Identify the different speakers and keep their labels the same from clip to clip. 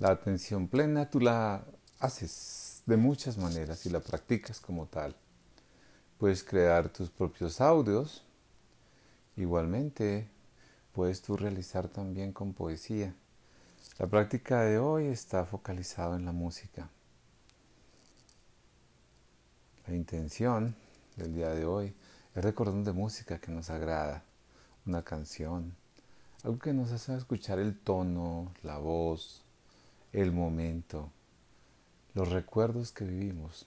Speaker 1: La atención plena tú la haces de muchas maneras y la practicas como tal. Puedes crear tus propios audios. Igualmente, puedes tú realizar también con poesía. La práctica de hoy está focalizada en la música. La intención del día de hoy es recordar de música que nos agrada, una canción, algo que nos hace escuchar el tono, la voz, el momento, los recuerdos que vivimos,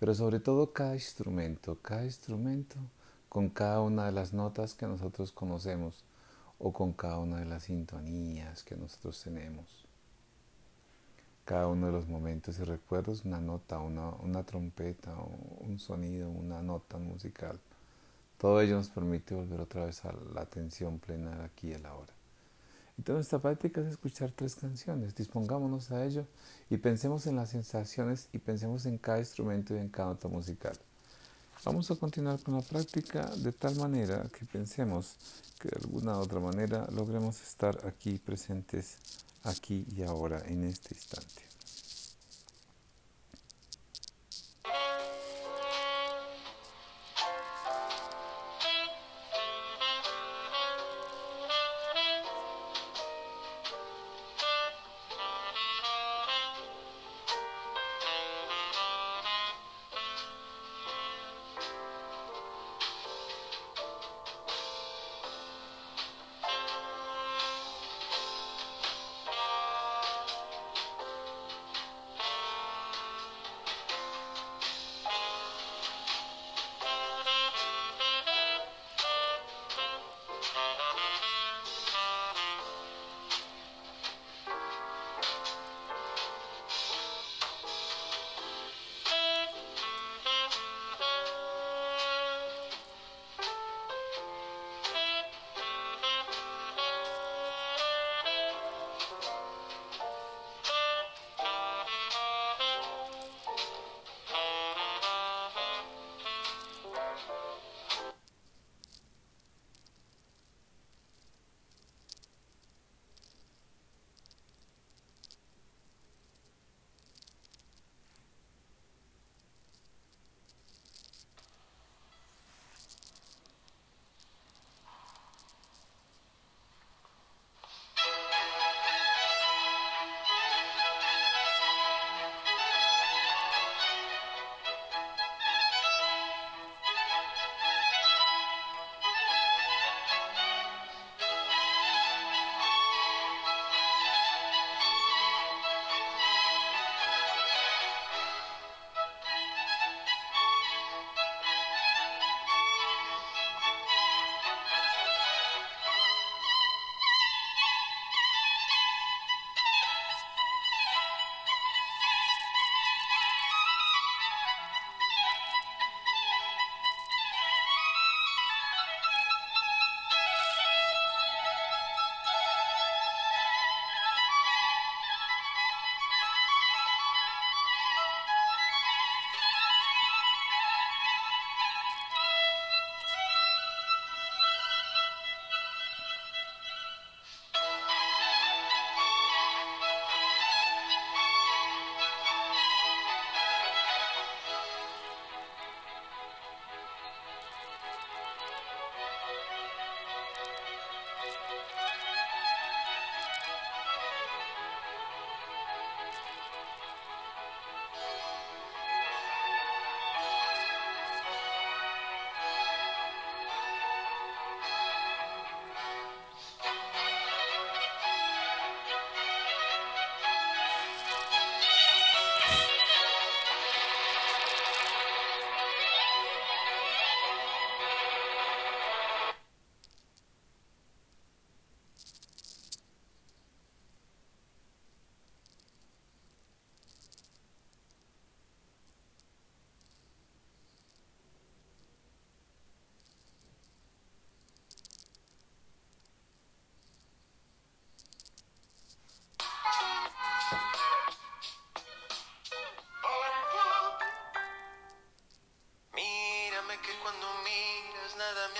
Speaker 1: pero sobre todo cada instrumento, cada instrumento con cada una de las notas que nosotros conocemos o con cada una de las sintonías que nosotros tenemos. Cada uno de los momentos y recuerdos, una nota, una, trompeta, un sonido, una nota musical. Todo ello nos permite volver otra vez a la atención plena aquí y ahora. Entonces esta práctica es escuchar tres canciones. Dispongámonos a ello y pensemos en las sensaciones y pensemos en cada instrumento y en cada nota musical. Vamos a continuar con la práctica de tal manera que pensemos que de alguna otra manera logremos estar aquí presentes, aquí y ahora, en este instante.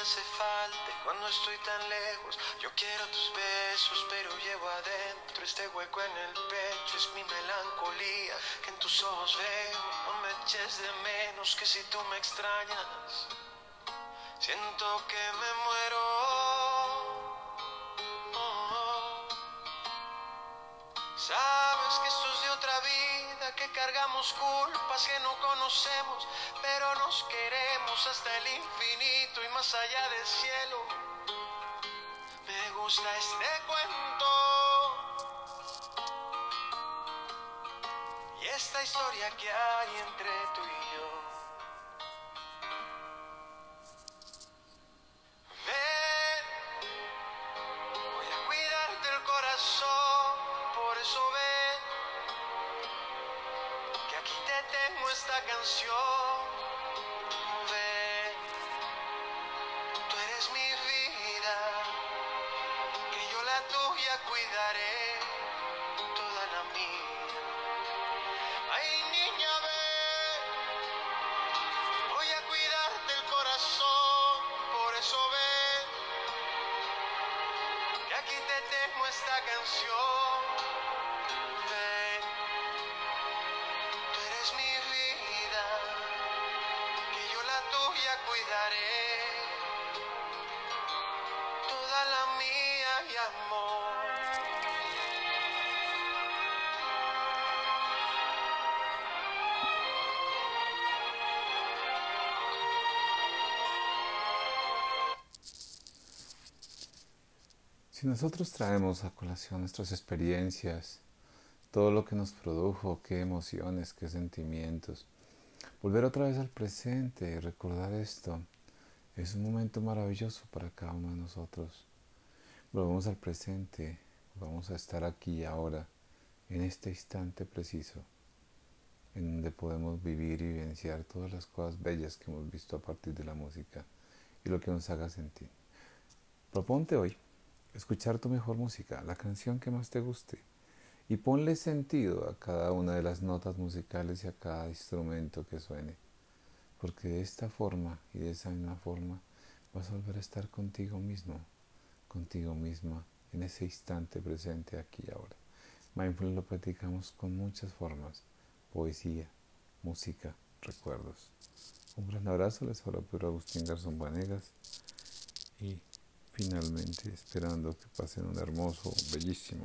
Speaker 1: hace falta cuando estoy tan lejos.
Speaker 2: Yo quiero tus besos, pero llevo adentro este hueco en el pecho. Es mi melancolía que en tus ojos veo. No me eches de menos que si tú me extrañas. Siento que me muero. Oh, oh. Sabes que esto de otra vida que cargamos culpas que no conocemos, pero nos queremos hasta el infinito y más allá del cielo gusta este cuento. Y esta historia que hay entre tú y yo. Tengo esta canción. Cuidaré. Toda la mía y amor.
Speaker 1: Si nosotros traemos a colación nuestras experiencias, todo lo que nos produjo, qué emociones, qué sentimientos, volver otra vez al presente y recordar esto es un momento maravilloso para cada uno de nosotros. Volvemos al presente, vamos a estar aquí ahora, en este instante preciso, en donde podemos vivir y vivenciar todas las cosas bellas que hemos visto a partir de la música y lo que nos haga sentir. Proponte hoy escuchar tu mejor música, la canción que más te guste, y ponle sentido a cada una de las notas musicales y a cada instrumento que suene, porque de esta forma y de esa misma forma vas a volver a estar contigo mismo, contigo misma, en ese instante presente aquí y ahora. Mindfulness lo practicamos con muchas formas, poesía, música, recuerdos. Un gran abrazo, les habla Pedro Agustín Garzón Vanegas y finalmente esperando que pasen un hermoso, bellísimo